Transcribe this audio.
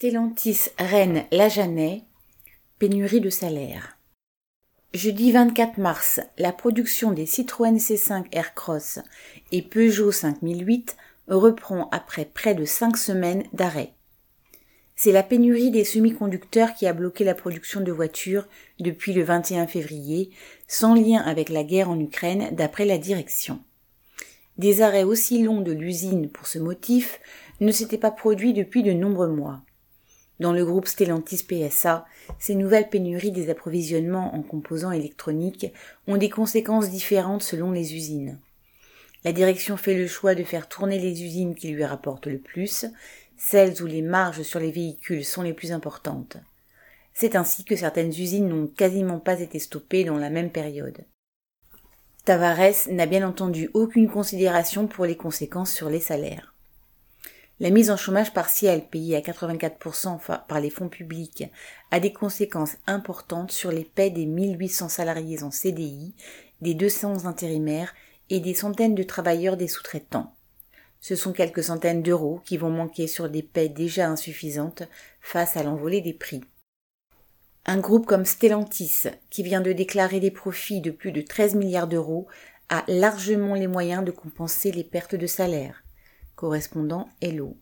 Stellantis Rennes Lajanais, pénurie de salaire. Jeudi 24 mars, la production des Citroën C5 Aircross et Peugeot 5008 reprend après près de cinq semaines d'arrêt. C'est la pénurie des semi-conducteurs qui a bloqué la production de voitures depuis le 21 février, sans lien avec la guerre en Ukraine d'après la direction. Des arrêts aussi longs de l'usine pour ce motif ne s'étaient pas produits depuis de nombreux mois. Dans le groupe Stellantis PSA, ces nouvelles pénuries des approvisionnements en composants électroniques ont des conséquences différentes selon les usines. La direction fait le choix de faire tourner les usines qui lui rapportent le plus, celles où les marges sur les véhicules sont les plus importantes. C'est ainsi que certaines usines n'ont quasiment pas été stoppées dans la même période. Tavares n'a bien entendu aucune considération pour les conséquences sur les salaires. La mise en chômage partiel payée à 84% par les fonds publics a des conséquences importantes sur les paies des 1800 salariés en CDI, des 200 intérimaires et des centaines de travailleurs des sous-traitants. Ce sont quelques centaines d'euros qui vont manquer sur des paies déjà insuffisantes face à l'envolée des prix. Un groupe comme Stellantis, qui vient de déclarer des profits de plus de 13 milliards d'euros, a largement les moyens de compenser les pertes de salaire correspondant Hello.